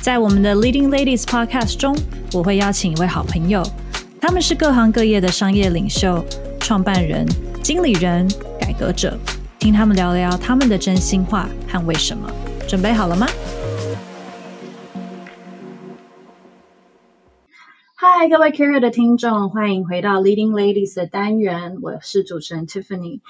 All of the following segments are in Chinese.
在我们的 Leading Ladies Podcast 中，我会邀请一位好朋友，他们是各行各业的商业领袖、创办人、经理人、改革者，听他们聊聊他们的真心话和为什么。准备好了吗？嗨，各位 Career 的听众，欢迎回到 Leading Ladies 的单元，我是主持人 Tiffany。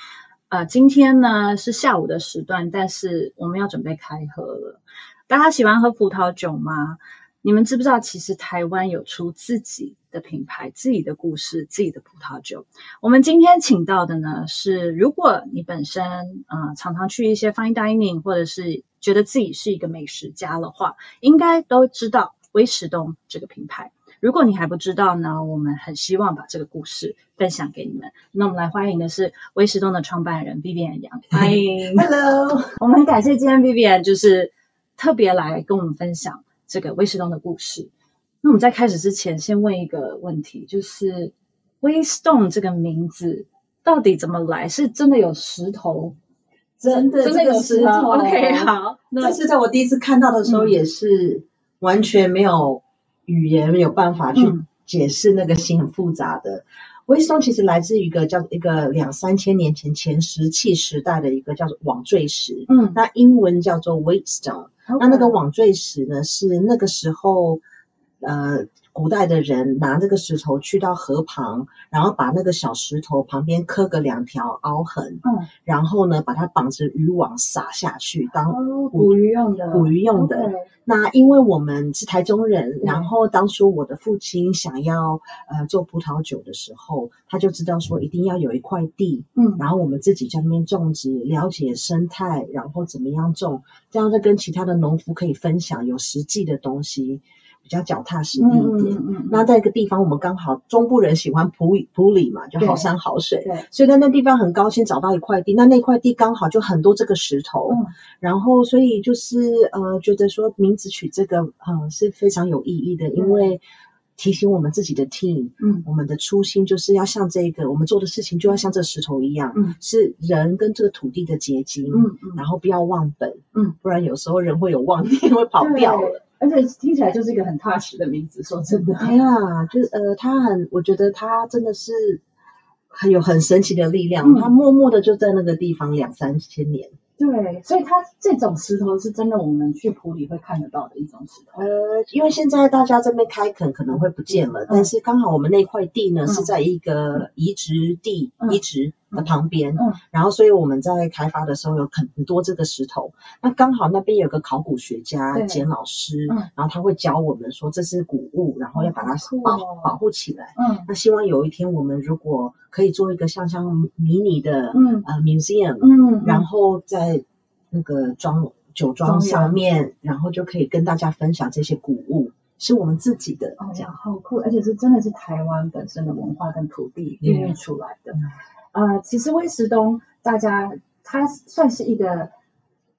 呃，今天呢是下午的时段，但是我们要准备开喝了。大家喜欢喝葡萄酒吗？你们知不知道，其实台湾有出自己的品牌、自己的故事、自己的葡萄酒。我们今天请到的呢是，如果你本身呃常常去一些 fine dining，或者是觉得自己是一个美食家的话，应该都知道威石东这个品牌。如果你还不知道呢，我们很希望把这个故事分享给你们。那我们来欢迎的是威石东的创办人 Vivian 杨，欢迎，Hello，我们很感谢今天 Vivian 就是。特别来跟我们分享这个威士东的故事。那我们在开始之前，先问一个问题，就是威士东这个名字到底怎么来？是真的有石头？真的，真的有石头。石头 OK，好。那是在我第一次看到的时候，也是完全没有语言没有办法去解释那个心很复杂的。威石东其实来自于一个叫一个两三千年前前石器时代的一个叫做网坠石，嗯，那英文叫做 Whetstone。Okay. 那那个网坠石呢，是那个时候，呃。古代的人拿那个石头去到河旁，然后把那个小石头旁边刻个两条凹痕，嗯，然后呢，把它绑着渔网撒下去当捕鱼用的，捕鱼用的。Okay. 那因为我们是台中人，然后当初我的父亲想要呃做葡萄酒的时候，他就知道说一定要有一块地，嗯，然后我们自己在那边种植，了解生态，然后怎么样种，这样再跟其他的农夫可以分享有实际的东西。比较脚踏实地一点。嗯那在一个地方，我们刚好中部人喜欢普普里嘛，就好山好水。对。所以在那地方很高兴找到一块地，那那块地刚好就很多这个石头。嗯。然后，所以就是呃，觉得说名字取这个呃是非常有意义的，因为提醒我们自己的 team，嗯，我们的初心就是要像这个，我们做的事情就要像这石头一样，嗯，是人跟这个土地的结晶，嗯嗯，然后不要忘本，嗯，不然有时候人会有忘念，会跑掉了。而且听起来就是一个很 touch 的名字，说真的。哎呀，就是呃，他很，我觉得他真的是很有很神奇的力量，他、嗯、默默的就在那个地方两三千年。对，所以它这种石头是真的，我们去普里会看得到的一种石头。呃，因为现在大家这边开垦可能会不见了，嗯、但是刚好我们那块地呢、嗯、是在一个移植地、嗯、移植的旁边，嗯，然后所以我们在开发的时候有很多这个石头。那刚好那边有个考古学家简老师，嗯，然后他会教我们说这是古物，然后要把它保、哦、保护起来。嗯，那希望有一天我们如果可以做一个像像迷你的嗯呃 museum，嗯，然后在在那个庄酒庄上面，然后就可以跟大家分享这些古物，是我们自己的，哦，这样好酷，而且是真的是台湾本身的文化跟土地孕育出来的。嗯、呃，其实威石东，大家他算是一个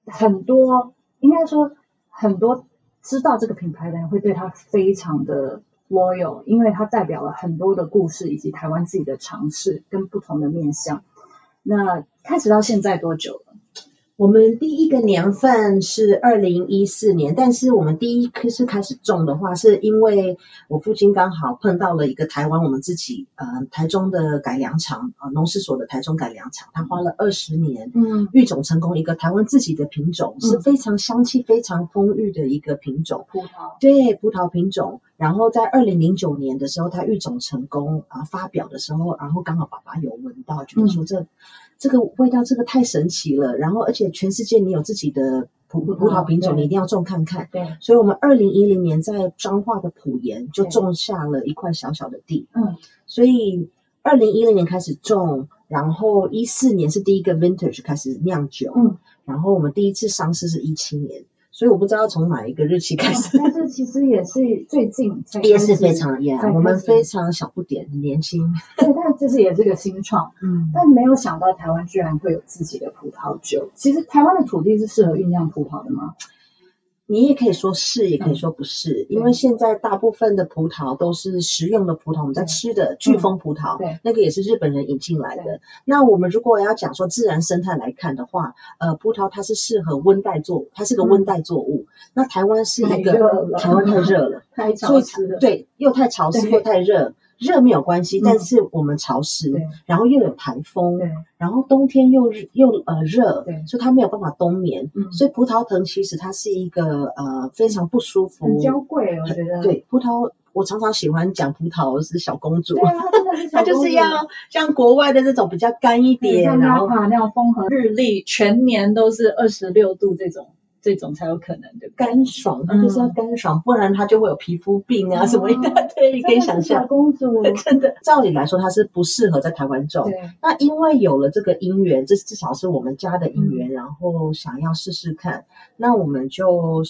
很多，应该说很多知道这个品牌的人会对他非常的 loyal，因为它代表了很多的故事以及台湾自己的尝试跟不同的面向。那开始到现在多久了？我们第一个年份是二零一四年，但是我们第一棵是开始种的话，是因为我父亲刚好碰到了一个台湾我们自己呃台中的改良场啊、呃、农事所的台中改良场，他花了二十年，嗯，育种成功一个台湾自己的品种，嗯、是非常香气非常丰裕的一个品种葡萄，对葡萄品种。然后在二零零九年的时候，他育种成功啊、呃，发表的时候，然后刚好爸爸有闻到，觉得说这。嗯这个味道，这个太神奇了。然后，而且全世界你有自己的葡葡萄品种，你一定要种看看。对，所以我们二零一零年在彰化的埔盐就种下了一块小小的地。嗯，所以二零一零年开始种，然后一四年是第一个 vintage 开始酿酒。嗯，然后我们第一次上市是一七年，所以我不知道从哪一个日期开始。其实也是最近才也是非常严，我们非常小不点，很年轻。对，但这是也是个新创，嗯，但没有想到台湾居然会有自己的葡萄酒。其实台湾的土地是适合酝酿葡萄的吗？你也可以说是，也可以说不是，嗯、因为现在大部分的葡萄都是食用的葡萄，我们在吃的巨峰葡萄，对，那个也是日本人引进来的。那我们如果要讲说自然生态来看的话，呃，葡萄它是适合温带作物，它是个温带作物。嗯、那台湾是一个台湾太热了，太潮湿了，对，又太潮湿又太热。热没有关系，但是我们潮湿，嗯、然后又有台风，然后冬天又又呃热，所以它没有办法冬眠。嗯、所以葡萄藤其实它是一个呃非常不舒服，很娇贵，我觉得。对葡萄，我常常喜欢讲葡萄是小公主，它 就是要像国外的这种比较干一点，像纳帕那样风和日丽，全年都是二十六度这种。这种才有可能的干爽，它就是要干爽，嗯、不然它就会有皮肤病啊什么一大堆，你可以想象。小公主 真的，照理来说它是不适合在台湾种。对那因为有了这个姻缘，这至少是我们家的姻缘，嗯、然后想要试试看，那我们就。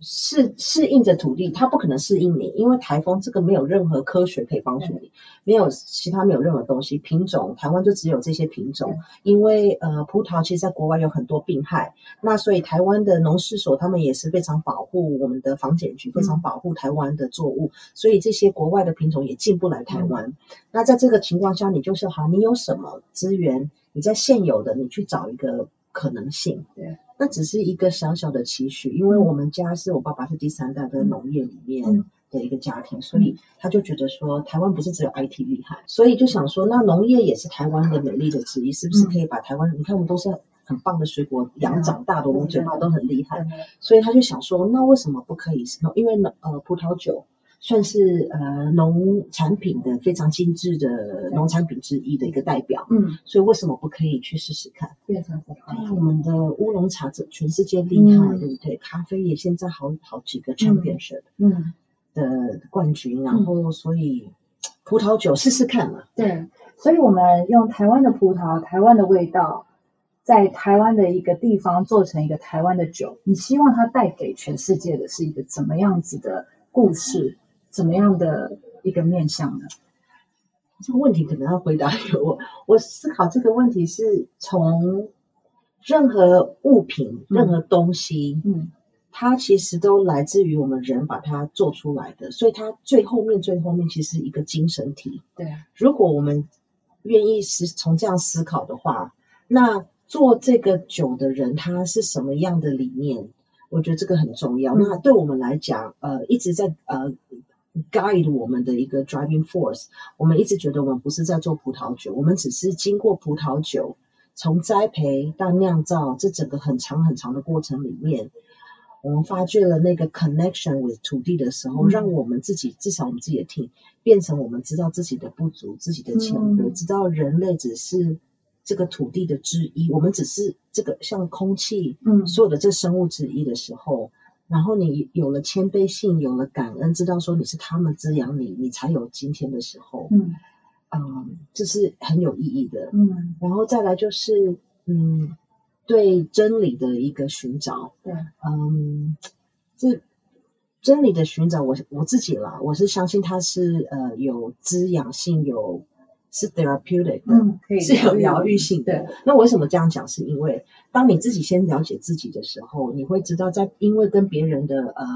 适适应着土地，它不可能适应你，因为台风这个没有任何科学可以帮助你，嗯、没有其他没有任何东西品种，台湾就只有这些品种。嗯、因为呃，葡萄其实在国外有很多病害，那所以台湾的农事所他们也是非常保护我们的防检局，非常保护台湾的作物，嗯、所以这些国外的品种也进不来台湾。嗯、那在这个情况下，你就是好，你有什么资源，你在现有的你去找一个可能性。对。那只是一个小小的期许，因为我们家是我爸爸是第三代的农业里面的一个家庭，所以他就觉得说台湾不是只有 IT 厉害，所以就想说那农业也是台湾的美丽的之一，是不是可以把台湾？你看我们都是很棒的水果养长大的，我们嘴巴都很厉害，所以他就想说那为什么不可以？因为呃葡萄酒。算是呃农产品的非常精致的农产品之一的一个代表，嗯，所以为什么不可以去试试看？非常好。我们的乌龙茶这全世界厉害，嗯、对不对？咖啡也现在好好几个 championship 嗯的冠军，嗯、然后所以葡萄酒试试看嘛。对，所以我们用台湾的葡萄，台湾的味道，在台湾的一个地方做成一个台湾的酒，你希望它带给全世界的是一个怎么样子的故事？怎么样的一个面向呢？这个问题可能要回答给 我。我思考这个问题是从任何物品、任何东西，嗯，它其实都来自于我们人把它做出来的，所以它最后面、最后面其实是一个精神体。对啊，如果我们愿意是从这样思考的话，那做这个酒的人他是什么样的理念？我觉得这个很重要。嗯、那对我们来讲，呃，一直在呃。Guide 我们的一个 driving force，我们一直觉得我们不是在做葡萄酒，我们只是经过葡萄酒从栽培到酿造这整个很长很长的过程里面，我们发掘了那个 connection with 土地的时候，嗯、让我们自己至少我们自己的 team 变成我们知道自己的不足、自己的潜能，嗯、知道人类只是这个土地的之一，我们只是这个像空气，嗯，所有的这生物之一的时候。然后你有了谦卑性，有了感恩，知道说你是他们滋养你，你才有今天的时候。嗯，嗯，这是很有意义的。嗯，然后再来就是，嗯，对真理的一个寻找。对，嗯，这真理的寻找，我我自己啦，我是相信它是呃有滋养性，有。是 therapeutic 的，嗯，可以是有疗愈性的。对，那为什么这样讲？是因为当你自己先了解自己的时候，你会知道，在因为跟别人的呃，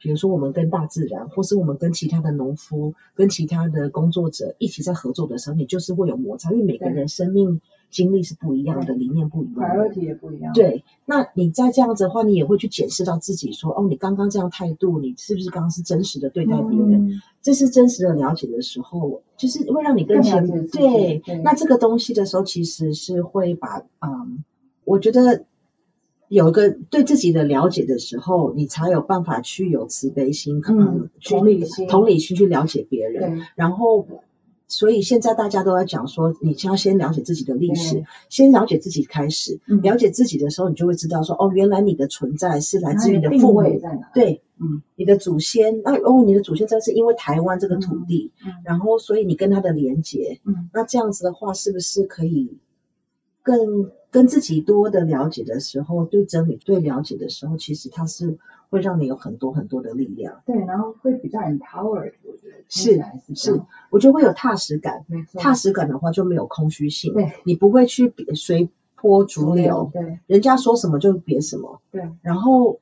比如说我们跟大自然，或是我们跟其他的农夫、跟其他的工作者一起在合作的时候，你就是会有摩擦，因为每个人生命。经历是不一样的，理念不一样的，问题也不一样。对，那你再这样子的话，你也会去检视到自己说，说哦，你刚刚这样态度，你是不是刚刚是真实的对待别人？嗯、这是真实的了解的时候，就是会让你更前对。那这个东西的时候，其实是会把嗯，我觉得有一个对自己的了解的时候，你才有办法去有慈悲心，可能、嗯、同理心，同理心去了解别人，然后。所以现在大家都在讲说，你要先了解自己的历史，嗯、先了解自己开始。嗯、了解自己的时候，你就会知道说，哦，原来你的存在是来自于你的父母，对，嗯，你的祖先。那哦，你的祖先这是因为台湾这个土地，嗯嗯、然后所以你跟他的连接，嗯，那这样子的话，是不是可以更跟自己多的了解的时候，对真理对了解的时候，其实它是会让你有很多很多的力量。对，然后会比较 empowered，我觉得是是，我觉得会有踏实感。没错，踏实感的话就没有空虚性。对，你不会去随波逐流。对，人家说什么就别什么。对，然后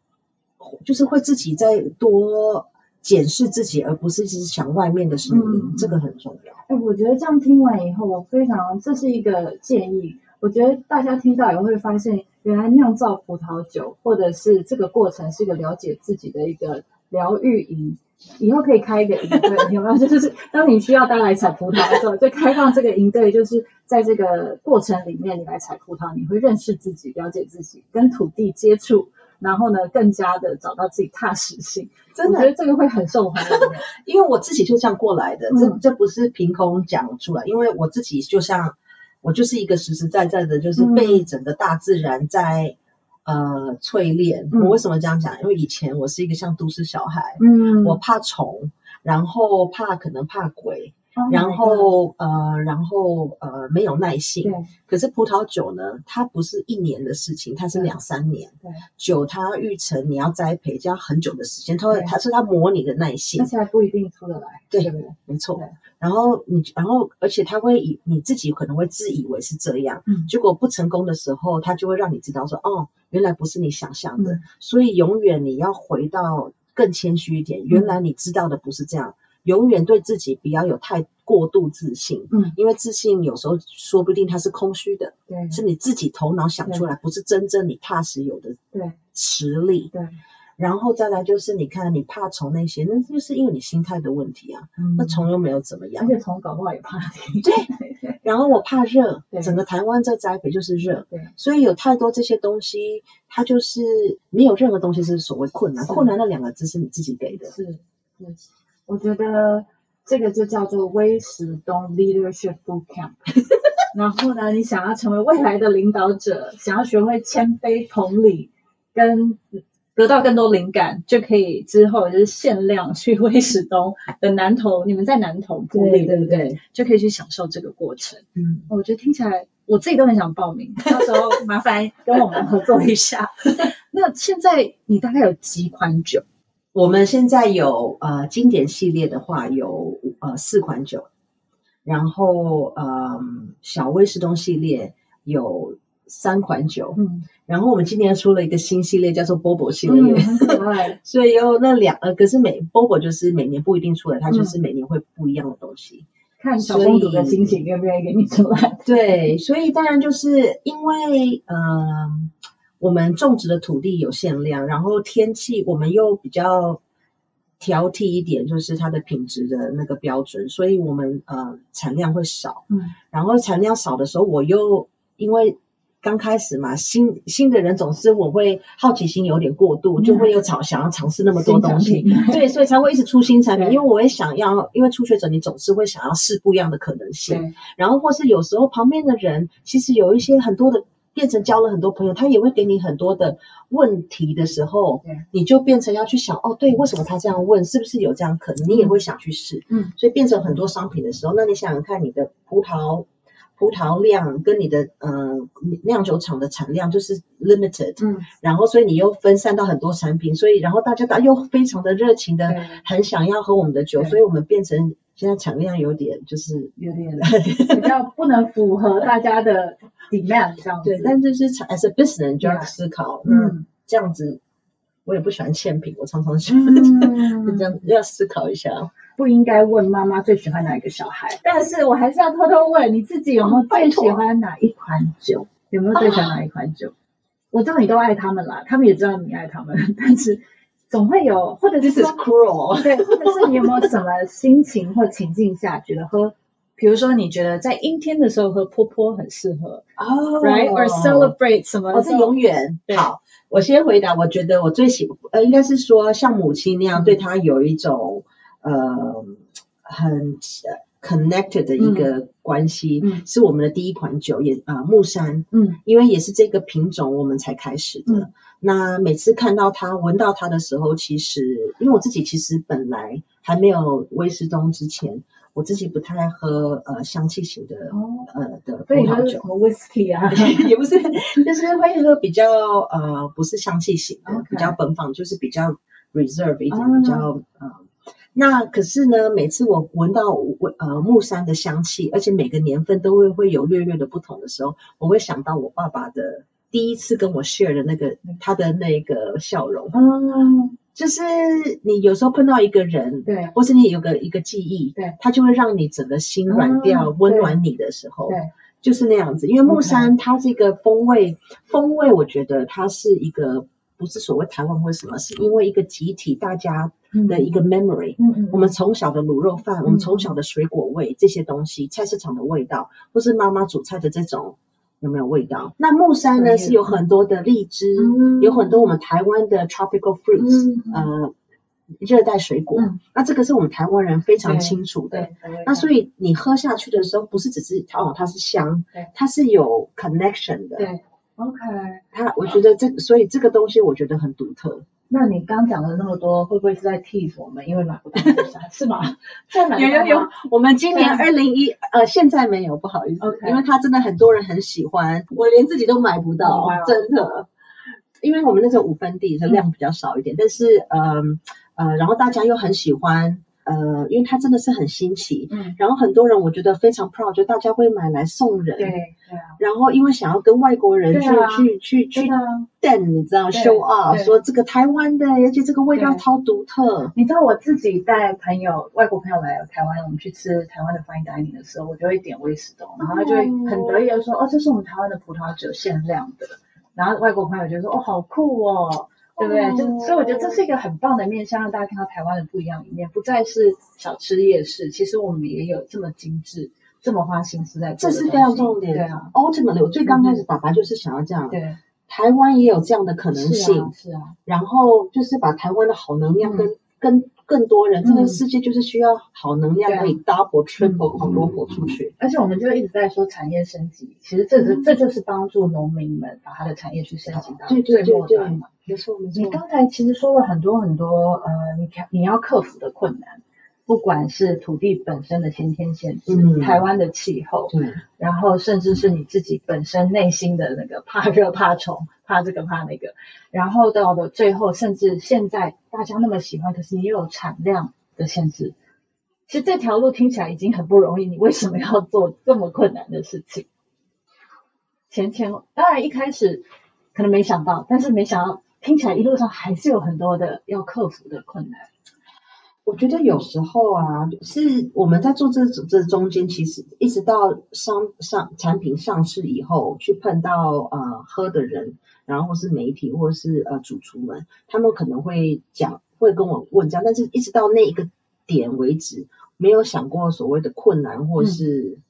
就是会自己再多检视自己，而不是只是想外面的声音，嗯，这个很重要。哎，我觉得这样听完以后，我非常，这是一个建议。我觉得大家听到也会发现，原来酿造葡萄酒，或者是这个过程，是一个了解自己的一个疗愈营。以后可以开一个营队，有没有？就是当你需要大家来采葡萄的时候，就开放这个营队，就是在这个过程里面，你来采葡萄，你会认识自己，了解自己，跟土地接触，然后呢，更加的找到自己踏实性。真的，我觉得这个会很受欢迎，因为我自己就这样过来的，这这不是凭空讲出来，因为我自己就像。我就是一个实实在在的，就是被整个大自然在、嗯、呃淬炼。我为什么这样讲？因为以前我是一个像都市小孩，嗯，我怕虫，然后怕可能怕鬼。然后呃，然后呃，没有耐性。对。可是葡萄酒呢，它不是一年的事情，它是两三年。对。酒它育成，你要栽培，就要很久的时间。它会，它是它磨你的耐性。而且还不一定出得来。对，对，对，没错。然后你，然后而且它会以你自己可能会自以为是这样，嗯。结果不成功的时候，它就会让你知道说，哦，原来不是你想象的。嗯。所以永远你要回到更谦虚一点，原来你知道的不是这样。嗯永远对自己不要有太过度自信，嗯，因为自信有时候说不定它是空虚的，对，是你自己头脑想出来，不是真正你踏实有的对。实力，对。然后再来就是你看你怕虫那些，那就是因为你心态的问题啊，嗯，那虫又没有怎么样，而且虫搞不好也怕你，对。然后我怕热，整个台湾在栽培就是热，对，所以有太多这些东西，它就是没有任何东西是所谓困难，困难那两个字是你自己给的，是，是。我觉得这个就叫做威石东 Leadership Boot Camp。然后呢，你想要成为未来的领导者，想要学会谦卑、同理，跟得到更多灵感，就可以之后就是限量去威士东的南投。你们在南投埔里，对不对，对？就可以去享受这个过程。嗯，我觉得听起来我自己都很想报名。到时候麻烦跟我们合作一下。那现在你大概有几款酒？我们现在有呃经典系列的话有呃四款酒，然后呃小威士东系列有三款酒，嗯，然后我们今年出了一个新系列叫做 Bobo 系列，嗯、所以有那两呃可是每 Bobo 就是每年不一定出来，它就是每年会不一样的东西，看小公主的心情愿不愿意给你出来，对，所以当然就是因为嗯。呃我们种植的土地有限量，然后天气我们又比较挑剔一点，就是它的品质的那个标准，所以我们呃产量会少。嗯，然后产量少的时候，我又因为刚开始嘛，新新的人总是我会好奇心有点过度，就会又尝想要尝试那么多东西，对，所以才会一直出新产品。因为我也想要，因为初学者你总是会想要试不一样的可能性，然后或是有时候旁边的人其实有一些很多的。变成交了很多朋友，他也会给你很多的问题的时候，你就变成要去想，哦，对，为什么他这样问？是不是有这样可能？你也会想去试，嗯，所以变成很多商品的时候，那你想想看，你的葡萄葡萄量跟你的呃酿酒厂的产量就是 limited，嗯，然后所以你又分散到很多产品，所以然后大家大又非常的热情的很想要喝我们的酒，所以我们变成现在产量有点就是有点 比较不能符合大家的。demand 这样子，对，但就是 as a business 就要思考，嗯，这样子我也不喜欢欠品，我常常想、嗯、这样要思考一下，不应该问妈妈最喜欢哪一个小孩，但是我还是要偷偷问你自己有没有最喜欢哪一款酒？有没有最喜欢哪一款酒？我知道你都爱他们啦，他们也知道你爱他们，但是总会有，或者是 cruel，对，或者是你有没有什么心情或情境下觉得喝？比如说，你觉得在阴天的时候喝波波很适合哦、oh,，right？or celebrate 什么？我是永远好。我先回答，我觉得我最喜欢呃，应该是说像母亲那样，对他有一种、嗯、呃很 connected 的一个关系。嗯，是我们的第一款酒，也啊、呃、木山。嗯，因为也是这个品种我们才开始的。嗯、那每次看到它、闻到它的时候，其实因为我自己其实本来还没有威士东之前。我自己不太喝呃香气型的、哦、呃的葡萄酒，什么 whisky 啊，也不是，就是会喝比较呃不是香气型的.比较奔放，就是比较 reserve 一点，哦、比较呃。那可是呢，每次我闻到呃木杉的香气，而且每个年份都会会有略略的不同的时候，我会想到我爸爸的第一次跟我 share 的那个他的那个笑容。嗯。就是你有时候碰到一个人，对，或是你有个一个记忆，对，他就会让你整个心软掉，温、嗯、暖你的时候，对，就是那样子。因为木杉它这个风味.风味我觉得它是一个不是所谓台湾或什么，是因为一个集体大家的一个 memory。嗯嗯，我们从小的卤肉饭，嗯、我们从小的水果味这些东西，菜市场的味道，或是妈妈煮菜的这种。有没有味道？那木山呢？是有很多的荔枝，嗯、有很多我们台湾的 tropical fruits，、嗯、呃，热带水果。嗯、那这个是我们台湾人非常清楚的。那所以你喝下去的时候，不是只是哦，它是香，它是有 connection 的。对，OK。他，我觉得这，所以这个东西我觉得很独特。那你刚讲了那么多，会不会是在 tease 我们？因为买不到 是吗？在买有有有，我们今年二零一呃，现在没有，不好意思，Okay. 因为它真的很多人很喜欢，我连自己都买不到，oh, wow. 真的。因为我们那时候五分地，的量比较少一点，嗯、但是呃呃，然后大家又很喜欢。呃，因为它真的是很新奇，嗯，然后很多人我觉得非常 proud，就大家会买来送人，对，对啊，然后因为想要跟外国人去去去去 den 你知道 show off，说这个台湾的，而且这个味道超独特。你知道我自己带朋友外国朋友来台湾，我们去吃台湾的 fine dining 的时候，我就会点威士忌，然后他就会很得意的说，哦，这是我们台湾的葡萄酒限量的，然后外国朋友就说，哦，好酷哦。对不对？就所以我觉得这是一个很棒的面向，让大家看到台湾的不一样一面，不再是小吃夜市。其实我们也有这么精致、这么花心思在做。这是非常重点。对啊，Ultimately，我最刚开始爸爸就是想要这样。对，台湾也有这样的可能性。是啊。然后就是把台湾的好能量跟跟更多人，这个世界就是需要好能量可以 double、triple 好多火出去。而且我们就一直在说产业升级，其实这是这就是帮助农民们把他的产业去升级到最末端嘛。没错，没错。你刚才其实说了很多很多，呃，你你要克服的困难，不管是土地本身的先天限制，嗯、台湾的气候，对、嗯，然后甚至是你自己本身内心的那个怕热、怕虫、怕这个、怕那个，然后到了最后，甚至现在大家那么喜欢，可是你又有产量的限制。其实这条路听起来已经很不容易，你为什么要做这么困难的事情？前前当然一开始可能没想到，但是没想到。听起来一路上还是有很多的要克服的困难。我觉得有时候啊，是我们在做这这中间，其实一直到商上产品上市以后，去碰到呃喝的人，然后或是媒体或是呃主厨们，他们可能会讲，会跟我问这样，但是一直到那一个点为止，没有想过所谓的困难或是、嗯、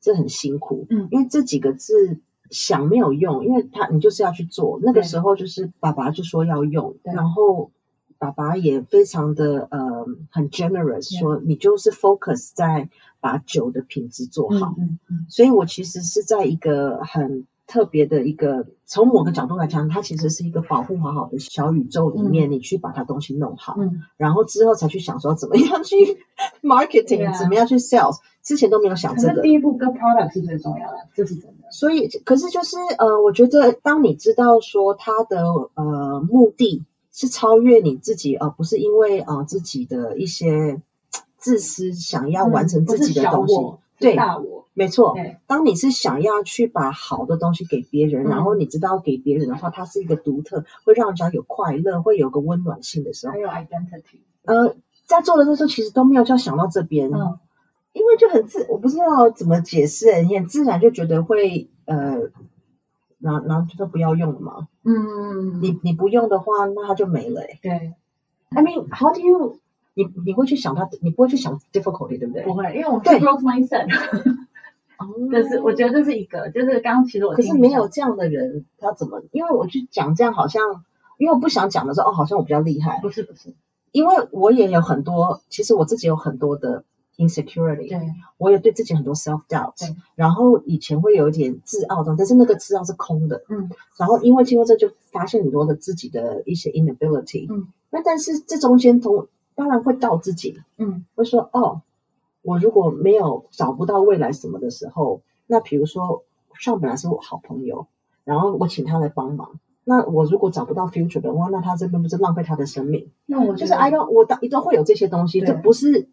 这很辛苦，嗯，因为这几个字。想没有用，因为他你就是要去做。那个时候就是爸爸就说要用，然后爸爸也非常的呃很 generous，说你就是 focus 在把酒的品质做好。嗯嗯。所以我其实是在一个很特别的一个，从某个角度来讲，它其实是一个保护好好的小宇宙里面，你去把它东西弄好，嗯，然后之后才去想说怎么样去 marketing，怎么样去 sales，之前都没有想这个。第一步跟 product 是最重要的，这是真的。所以，可是就是呃，我觉得当你知道说他的呃目的是超越你自己，而、呃、不是因为呃自己的一些自私想要完成自己的东西，嗯、对，大我，没错。当你是想要去把好的东西给别人，嗯、然后你知道给别人的话，它是一个独特，会让人家有快乐，会有个温暖性的时候，还有 identity。呃，在做的那时候，其实都没有就要想到这边。嗯因为就很自，我不知道怎么解释，你很自然就觉得会呃，然后然后就说不要用了嘛。嗯，你你不用的话，那它就没了。对，I mean, how do you？你你会去想它，你不会去想 difficulty，对不对？不会，因为我是 growth mindset。哦，这是我觉得这是一个，就是刚刚其实我可是没有这样的人，他怎么？因为我去讲这样，好像因为我不想讲的时候，哦，好像我比较厉害。不是不是，因为我也有很多，其实我自己有很多的。insecurity，对，我也对自己很多 self doubt，然后以前会有一点自傲的，但是那个自傲是空的，嗯，然后因为经过这就发现很多的自己的一些 inability，嗯，那但是这中间同当然会到自己，嗯，会说哦，我如果没有找不到未来什么的时候，那比如说上本来是我好朋友，然后我请他来帮忙，那我如果找不到 future 的话，那他这边不是浪费他的生命？那我就是 I don't 我都都会有这些东西，这不是。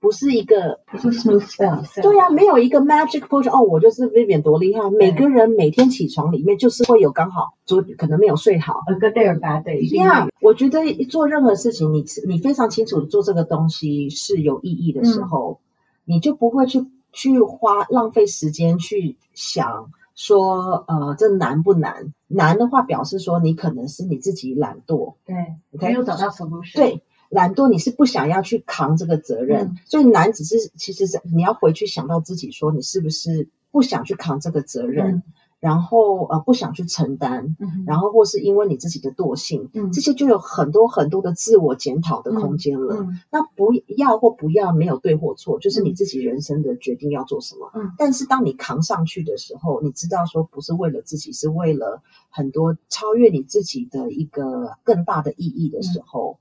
不是一个，不是 smooth sailing。对呀、啊，没有一个 magic potion。哦，我就是 Vivian 多厉害。每个人每天起床里面就是会有刚好昨可能没有睡好，a good day or bad day。一样，我觉得做任何事情，你你非常清楚做这个东西是有意义的时候，嗯、你就不会去去花浪费时间去想说，呃，这难不难？难的话表示说你可能是你自己懒惰，对，没有找到 solution。对。懒惰，你是不想要去扛这个责任，嗯、所以难只是其实是你要回去想到自己，说你是不是不想去扛这个责任，嗯、然后呃不想去承担，嗯、然后或是因为你自己的惰性，嗯、这些就有很多很多的自我检讨的空间了。那不要或不要没有对或错，就是你自己人生的决定要做什么。嗯、但是当你扛上去的时候，你知道说不是为了自己，是为了很多超越你自己的一个更大的意义的时候。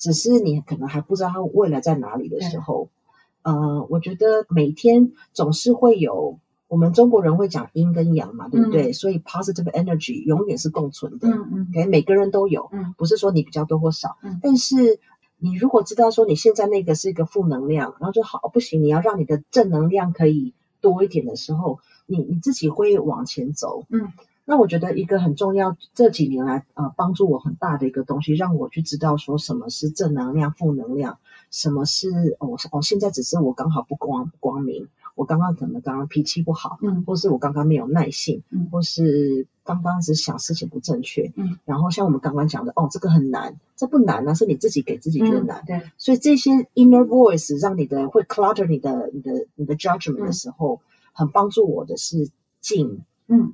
嗯只是你可能还不知道它未来在哪里的时候，对。呃，我觉得每天总是会有，我们中国人会讲阴跟阳嘛，对不对？嗯、所以 positive energy 永远是共存的，嗯嗯，okay? 每个人都有，嗯，不是说你比较多或少，嗯，但是你如果知道说你现在那个是一个负能量，然后就好不行，你要让你的正能量可以多一点的时候，你你自己会往前走，嗯。那我觉得一个很重要，这几年来呃帮助我很大的一个东西，让我去知道说什么是正能量、负能量，什么是哦哦，现在只是我刚好不光光明，我刚刚可能刚刚脾气不好，嗯，或是我刚刚没有耐性，嗯，或是刚刚只想事情不正确，嗯，然后像我们刚刚讲的，哦，这个很难，这不难啊，是你自己给自己觉得难，嗯、对，所以这些 inner voice 让你的会 clutter 你的你的你的 judgment 的时候，嗯、很帮助我的是静，嗯。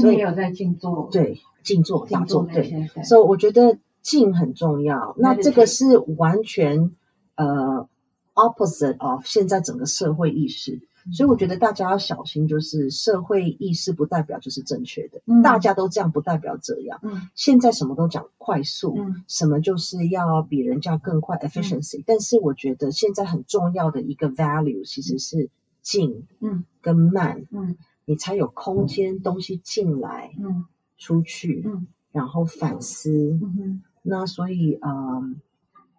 所以有在静坐，对，静坐、打坐，对。所以我觉得静很重要。那这个是完全呃 opposite of 现在整个社会意识。所以我觉得大家要小心，就是社会意识不代表就是正确的。大家都这样不代表这样。嗯现在什么都讲快速，嗯什么就是要比人家更快 efficiency。但是我觉得现在很重要的一个 value 其实是静，嗯，跟慢，嗯。你才有空间，东西进来，嗯，出去，嗯，然后反思，嗯哼，那所以，嗯，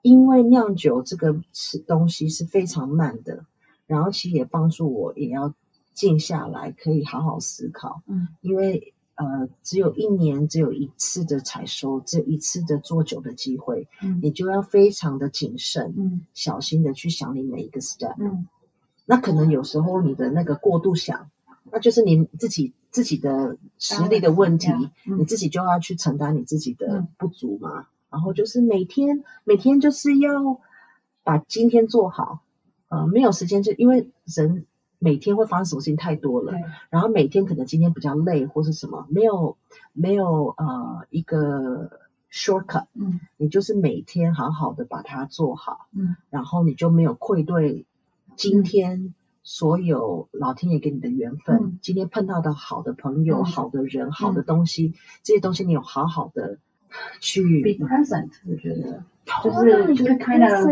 因为酿酒这个吃东西是非常慢的，然后其实也帮助我也要静下来，可以好好思考，嗯，因为呃，只有一年只有一次的采收，只有一次的做酒的机会，嗯，你就要非常的谨慎，嗯，小心的去想你每一个 step，嗯，那可能有时候你的那个过度想。那就是你自己自己的实力的问题，嗯、你自己就要去承担你自己的不足嘛。嗯、然后就是每天每天就是要把今天做好，呃，没有时间就因为人每天会发生什么事情太多了，然后每天可能今天比较累或是什么，没有没有呃一个 shortcut，嗯，你就是每天好好的把它做好，嗯，然后你就没有愧对今天。嗯所有老天爷给你的缘分，嗯、今天碰到的好的朋友、嗯、好的人、好的东西，嗯、这些东西你有好好的去 be present。我觉得就是就是 kind of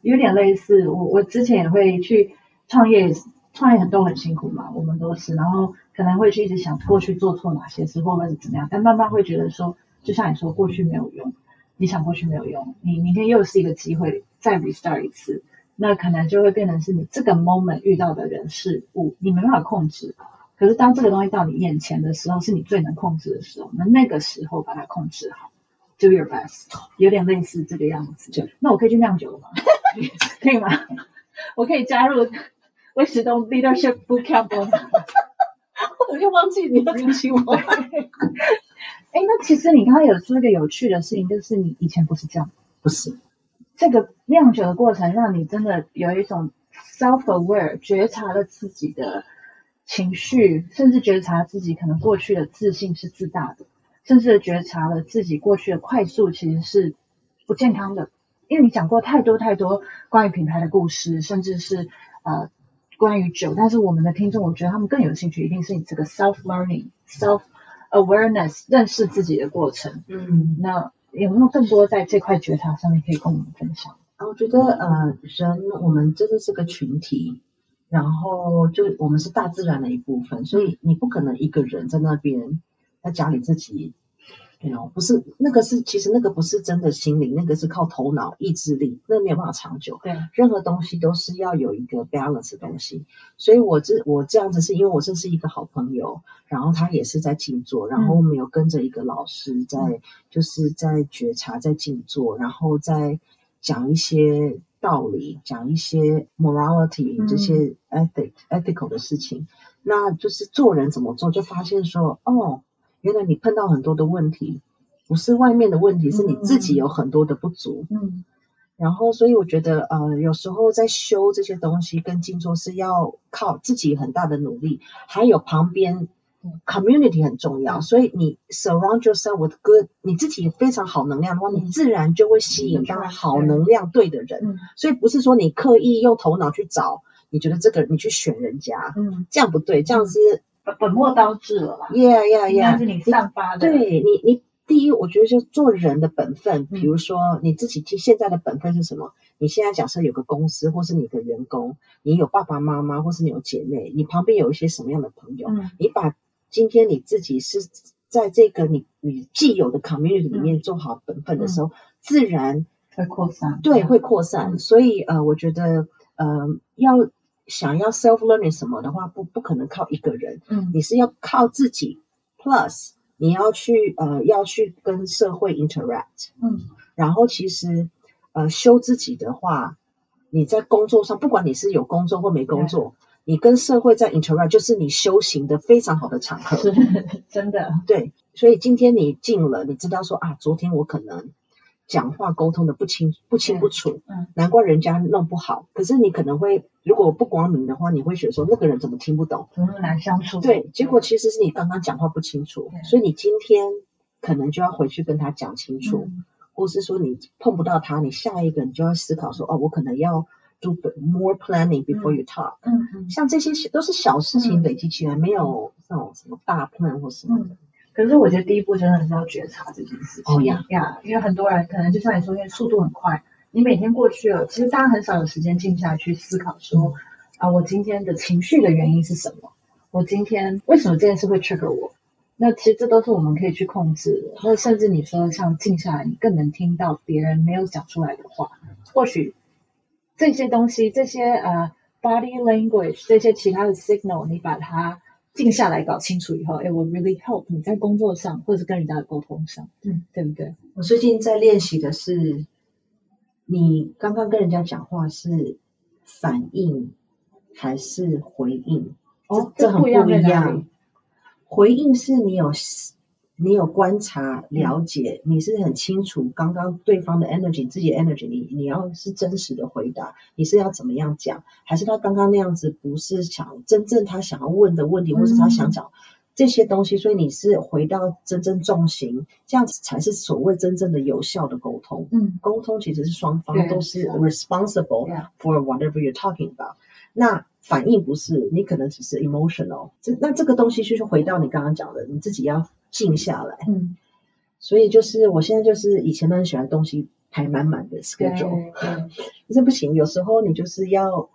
有点类似。我我之前也会去创业，创业很多很辛苦嘛，我们都是。然后可能会去一直想过去做错哪些事，或者是怎么样，但慢慢会觉得说，就像你说，过去没有用，你想过去没有用，你明天又是一个机会，再 restart 一次。那可能就会变成是你这个 moment 遇到的人事物，你没办法控制。可是当这个东西到你眼前的时候，是你最能控制的时候。那那个时候把它控制好，do your best，有点类似这个样子。就那我可以去酿酒了吗？可以吗？我可以加入威石东 Leadership Bootcamp 吗？我就忘记你要邀请我。哎，那其实你刚刚有说一个有趣的事情，就是你以前不是这样，不是。这个酿酒的过程，让你真的有一种 self-aware，觉察了自己的情绪，甚至觉察自己可能过去的自信是自大的，甚至觉察了自己过去的快速其实是不健康的。因为你讲过太多太多关于品牌的故事，甚至是呃关于酒，但是我们的听众，我觉得他们更有兴趣，一定是你这个 self-learning、self-awareness 认识自己的过程。嗯，那。有没有更多在这块觉察上面可以跟我们分享？啊我觉得呃，人我们真的是个群体，然后就我们是大自然的一部分，所以你不可能一个人在那边在家里自己。哎呦，不是那个是，其实那个不是真的心灵，那个是靠头脑意志力，那没有办法长久。对，任何东西都是要有一个 balance 的东西。所以我这我这样子是因为我认识一个好朋友，然后他也是在静坐，然后我们有跟着一个老师在，嗯、就是在觉察，在静坐，然后在讲一些道理，讲一些 morality、嗯、这些 ethic ethical 的事情。那就是做人怎么做，就发现说哦。原来你碰到很多的问题，不是外面的问题，是你自己有很多的不足。嗯，然后所以我觉得，呃，有时候在修这些东西跟静坐是要靠自己很大的努力，还有旁边 community 很重要。所以你 surround yourself with good，你自己非常好能量的话，你自然就会吸引到好能量对的人。所以不是说你刻意用头脑去找，你觉得这个你去选人家，嗯，这样不对，这样是。本末倒置了吧？Yeah, yeah, yeah。那是你散发的。对你，你第一，我觉得就做人的本分。比如说，你自己现在的本分是什么？你现在假设有个公司，或是你的员工，你有爸爸妈妈，或是你有姐妹，你旁边有一些什么样的朋友？嗯、你把今天你自己是在这个你你既有的 community 里面做好本分的时候，嗯、自然会扩散。对，会扩散。嗯、所以呃，我觉得呃要。想要 self learning 什么的话，不不可能靠一个人，嗯，你是要靠自己，plus 你要去呃要去跟社会 interact，嗯，然后其实呃修自己的话，你在工作上，不管你是有工作或没工作，你跟社会在 interact，就是你修行的非常好的场合，是 真的，对，所以今天你进了，你知道说啊，昨天我可能。讲话沟通的不清不清不楚，嗯，难怪人家弄不好。可是你可能会，如果不光明的话，你会觉得说那个人怎么听不懂，怎么难相处？对，结果其实是你刚刚讲话不清楚，所以你今天可能就要回去跟他讲清楚，嗯、或是说你碰不到他，你下一个你就要思考说，哦，我可能要 do more planning before you talk。嗯嗯，像这些都是小事情累积起来，嗯、没有那种什么大 plan 或什么的。嗯可是我觉得第一步真的是要觉察这件事情呀呀，因为很多人可能就像你说，因为速度很快，你每天过去了，其实大家很少有时间静下来去思考说，嗯、啊，我今天的情绪的原因是什么？我今天为什么这件事会 trigger 我？那其实这都是我们可以去控制的。那甚至你说像静下来，你更能听到别人没有讲出来的话。或许这些东西，这些呃 body language，这些其他的 signal，你把它。静下来搞清楚以后，哎，我 really help 你在工作上或者是跟人家的沟通上，嗯，对不对？我最近在练习的是，你刚刚跟人家讲话是反应还是回应？哦，这，这很不一样。回应是你有。你有观察了解，你是很清楚刚刚对方的 energy，自己的 energy，你你要是真实的回答，你是要怎么样讲？还是他刚刚那样子不是想真正他想要问的问题，或是他想讲这些东西？所以你是回到真正重心，这样子才是所谓真正的有效的沟通。嗯，沟通其实是双方都是 responsible for whatever you're talking about。那反应不是，你可能只是 emotional。这那这个东西就是回到你刚刚讲的，你自己要。静下来，嗯，所以就是我现在就是以前都很喜欢东西排满满的 schedule，可是不行，有时候你就是要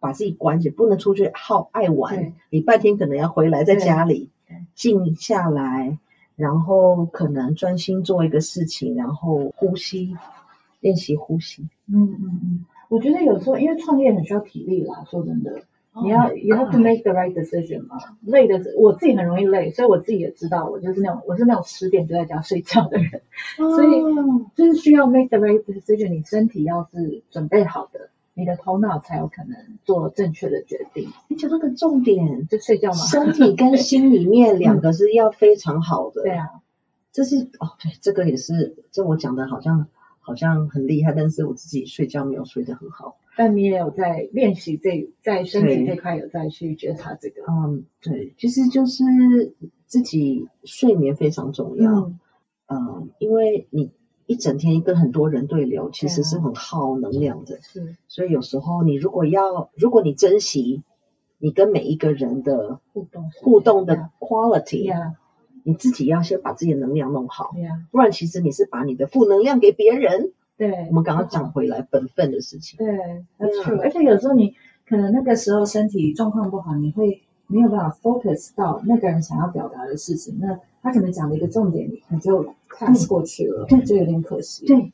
把自己关起，不能出去好爱玩，礼对拜天可能要回来在家里静下来，然后可能专心做一个事情，然后呼吸，练习呼吸，嗯嗯嗯，我觉得有时候因为创业很需要体力啦，说真的。你要、oh，you have to make the right decision 嘛？累的，我自己很容易累，所以我自己也知道，我就是那种，我是那种十点就在家睡觉的人，oh。所以就是需要 make the right decision。你身体要是准备好的，你的头脑才有可能做正确的决定。你讲到个重点，就睡觉嘛。身体跟心里面 两个是要非常好的。对啊，这是哦，对，这个也是，这我讲的好像好像很厉害，但是我自己睡觉没有睡得很好。但你也有在练习这，在身体这块有在去觉察这个。嗯，对，其实就是自己睡眠非常重要。嗯，嗯，因为你一整天跟很多人对流，其实是很耗能量的。是，嗯，所以有时候你如果要，如果你珍惜你跟每一个人的互动互动的 quality，嗯，你自己要先把自己的能量弄好。嗯，不然其实你是把你的负能量给别人。对，我们刚刚讲回来本分的事情。对，That's true。而且有时候你可能那个时候身体状况不好，你会没有办法 focus 到那个人想要表达的事情。那他可能讲的一个重点，你就 pass 过去了，对，就有点可惜。对。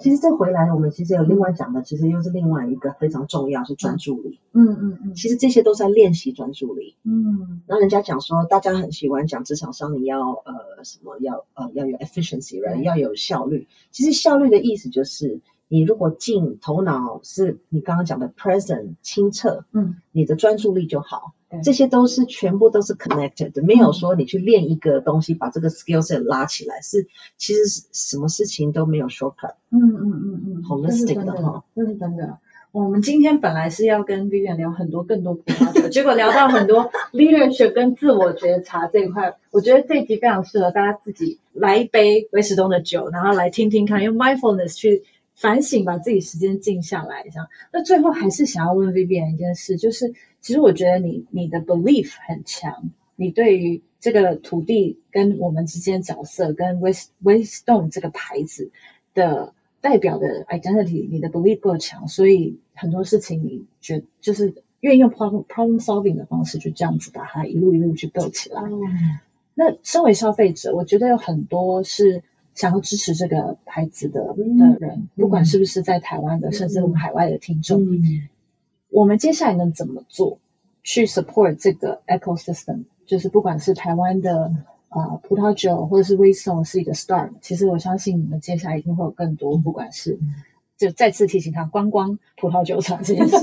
其实这回来，我们其实有另外讲的，其实又是另外一个非常重要，是专注力。嗯嗯嗯。其实这些都是在练习专注力。嗯。然后人家讲说，大家很喜欢讲职场上你要呃什么要呃要有 efficiency，right？要有效率。其实效率的意思就是，你如果进头脑是你刚刚讲的 present 清澈，嗯，你的专注力就好。这些都是全部都是 connected 的，没有说你去练一个东西，把这个 skill set 拉起来，是其实是什么事情都没有 shortcut。嗯嗯嗯嗯，holistic 的哈，这是真的。我们今天本来是要跟 Vivian 聊很多更多葡萄酒，结果聊到很多 leadership 跟自我觉察这一块，我觉得这一集非常适合大家自己来一杯威士东的酒，然后来听听看，用 mindfulness 去。反省，把自己时间静下来，这样。那最后还是想要问 Vivian 一件事，就是其实我觉得你你的 belief 很强，你对于这个土地跟我们之间角色，跟 West Westone 这个牌子的代表的 identity，你的 belief 够强，所以很多事情你觉就是愿意用 problem problem solving 的方式，就这样子把它一路一路去 build 起来。嗯。那身为消费者，我觉得有很多是。想要支持这个牌子的的人，嗯、不管是不是在台湾的，嗯、甚至我们海外的听众，嗯、我们接下来能怎么做去 support 这个 ecosystem？就是不管是台湾的呃葡萄酒，或者是 Wisdom 是一个 start，其实我相信你们接下来一定会有更多，不管是就再次提醒他观光葡萄酒厂这件事，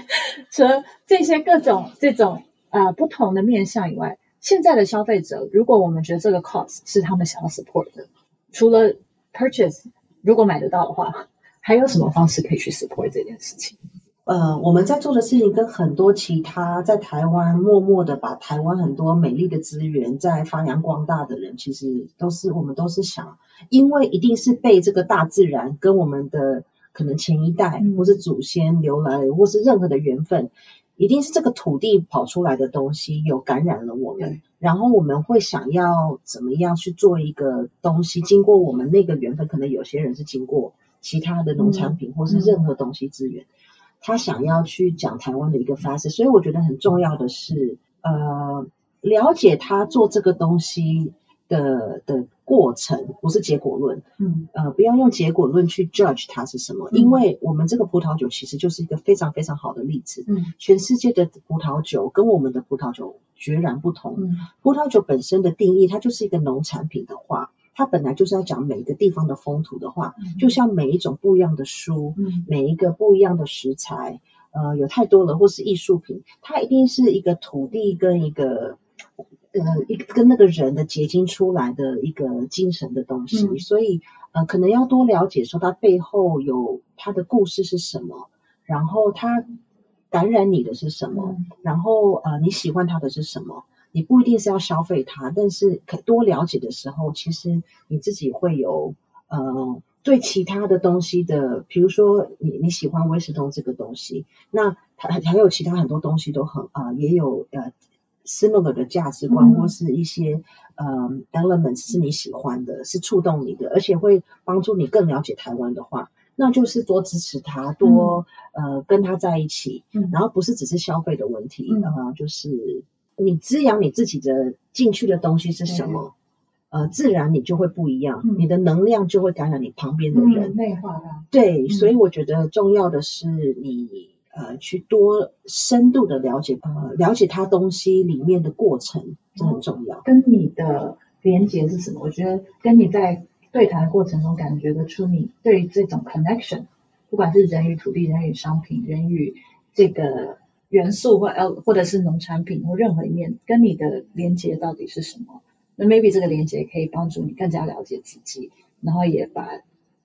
除了这些各种这种呃不同的面向以外，现在的消费者，如果我们觉得这个 cost 是他们想要 support 的。除了 purchase，如果买得到的话，还有什么方式可以去 support 这件事情？呃，我们在做的事情跟很多其他在台湾默默的把台湾很多美丽的资源在发扬光大的人，其实都是我们都是想，因为一定是被这个大自然跟我们的可能前一代或是祖先留来，或是任何的缘分。一定是这个土地跑出来的东西有感染了我们，嗯、然后我们会想要怎么样去做一个东西，经过我们那个缘分，可能有些人是经过其他的农产品或是任何东西资源，嗯、他想要去讲台湾的一个发生，所以我觉得很重要的是，呃，了解他做这个东西的的过程，不是结果论，嗯，呃，不要用结果论去 judge 它是什么，嗯、因为我们这个葡萄酒其实就是一个非常非常好的例子，嗯，全世界的葡萄酒跟我们的葡萄酒决然不同，嗯，葡萄酒本身的定义，它就是一个农产品的话，它本来就是要讲每一个地方的风土的话，嗯、就像每一种不一样的书，嗯，每一个不一样的食材，呃，有太多了，或是艺术品，它一定是一个土地跟一个。呃，一个跟那个人的结晶出来的一个精神的东西，嗯、所以呃，可能要多了解说他背后有他的故事是什么，然后他感染你的是什么，嗯、然后呃，你喜欢他的是什么？你不一定是要消费他，但是可多了解的时候，其实你自己会有呃，对其他的东西的，比如说你你喜欢威士通这个东西，那还还有其他很多东西都很啊、呃，也有呃。Similar 的价值观、嗯、或是一些呃、um, elements 是你喜欢的，是触动你的，而且会帮助你更了解台湾的话，那就是多支持他，多、嗯、呃跟他在一起，嗯、然后不是只是消费的问题，嗯、呃，就是你滋养你自己的进去的东西是什么，嗯、呃，自然你就会不一样，嗯、你的能量就会感染你旁边的人，内化的，对，嗯、所以我觉得重要的是你。呃，去多深度的了解，呃，了解它东西里面的过程，这很重要。跟你的连接是什么？我觉得跟你在对谈的过程中感觉得出你对这种 connection，不管是人与土地、人与商品、人与这个元素或呃或者是农产品或任何一面，跟你的连接到底是什么？那 maybe 这个连接可以帮助你更加了解自己，然后也把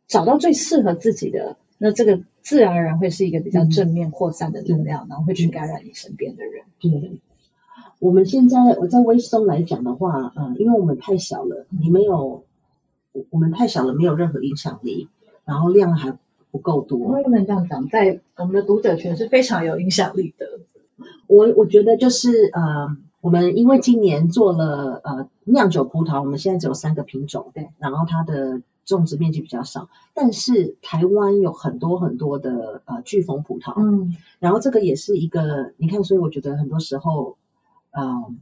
找到最适合自己的。那这个自然而然会是一个比较正面扩散的能量，嗯、然后会去感染你身边的人。对，我们现在我在威松来讲的话，呃，因为我们太小了，你没有，我们太小了，没有任何影响力，然后量还不够多。为什么这样讲？在我们的读者群是非常有影响力的。我我觉得就是呃，我们因为今年做了呃酿酒葡萄，我们现在只有三个品种，对，然后它的。种植面积比较少，但是台湾有很多很多的呃巨峰葡萄，嗯，然后这个也是一个，你看，所以我觉得很多时候，嗯、呃，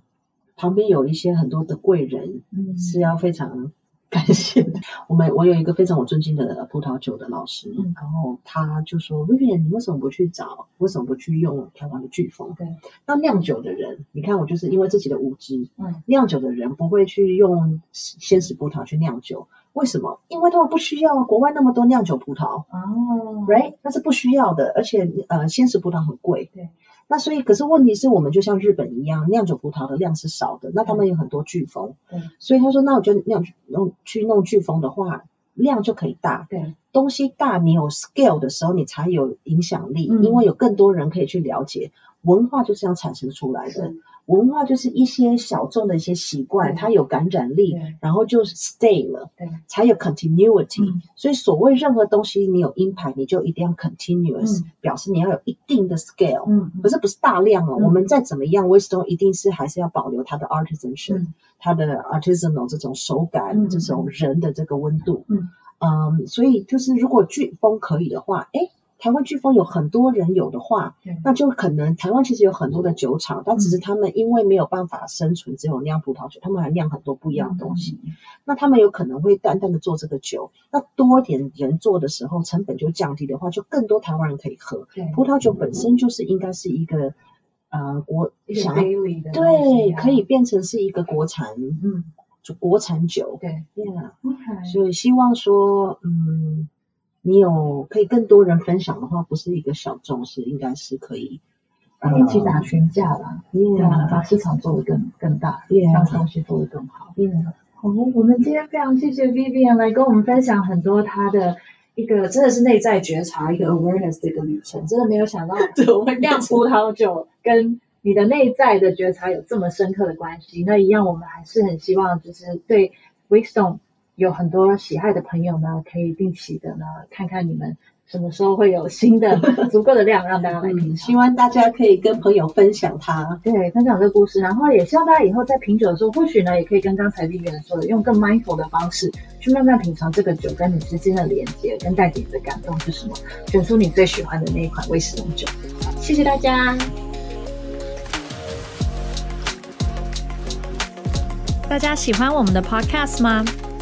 旁边有一些很多的贵人，嗯，是要非常。感谢的 我们，我有一个非常我尊敬的葡萄酒的老师，嗯、然后他就说：“Vivian，你为什么不去找？为什么不去用台湾的巨峰？”对，那酿酒的人，你看我就是因为自己的无知，嗯，酿酒的人不会去用鲜食葡萄去酿酒，为什么？因为他们不需要啊，国外那么多酿酒葡萄哦，right，那是不需要的，而且呃，鲜食葡萄很贵，对。那所以，可是问题是我们就像日本一样，酿酒葡萄的量是少的，那他们有很多巨峰，对，所以他说，那我就酿弄去弄巨峰的话，量就可以大，对，东西大，你有 scale 的时候，你才有影响力，嗯，因为有更多人可以去了解，文化就是这样产生出来的。文化就是一些小众的一些习惯，它有感染力，然后就 stay 了，才有 continuity。嗯、所以所谓任何东西你有 impact，你就一定要 continuous，、嗯、表示你要有一定的 scale。嗯，可是不是大量哦。嗯、我们再怎么样，Wisdom 一定是还是要保留它的 artisanship，、嗯、它的 artisanal 这种手感，嗯、这种人的这个温度。嗯，嗯，所以就是如果飓风可以的话，哎。台湾飓风有很多人有的话，那就可能台湾其实有很多的酒厂，但只是他们因为没有办法生存，只有酿葡萄酒，他们还酿很多不一样的东西。嗯、那他们有可能会单单的做这个酒，那多点人做的时候，成本就降低的话，就更多台湾人可以喝。葡萄酒本身就是应该是一个呃国想要对，可以变成是一个国产，嗯，就国产酒。对所以希望说，嗯。你有可以更多人分享的话，不是一个小众，是应该是可以一起打群架啦，对，把市场做得更更大，让东西做得更好。嗯，好，我们今天非常谢谢 Vivian 来跟我们分享很多她的一个真的是内在觉察一个 awareness 的一个旅程，真的没有想到 酿葡萄酒跟你的内在的觉察有这么深刻的关系。那一样，我们还是很希望就是对 Wisdom 有很多喜爱的朋友呢，可以定期的呢看看你们什么时候会有新的足够的量让大家来品尝。希望大家可以跟朋友分享它，对，分享这个故事，然后也希望大家以后在品酒的时候，或许呢也可以跟刚才 Vivian 说的，用更 mindful 的方式去慢慢品尝这个酒跟你之间的连接，跟带给你的感动是什么，选出你最喜欢的那一款威士忌酒。谢谢大家，大家喜欢我们的 podcast 吗？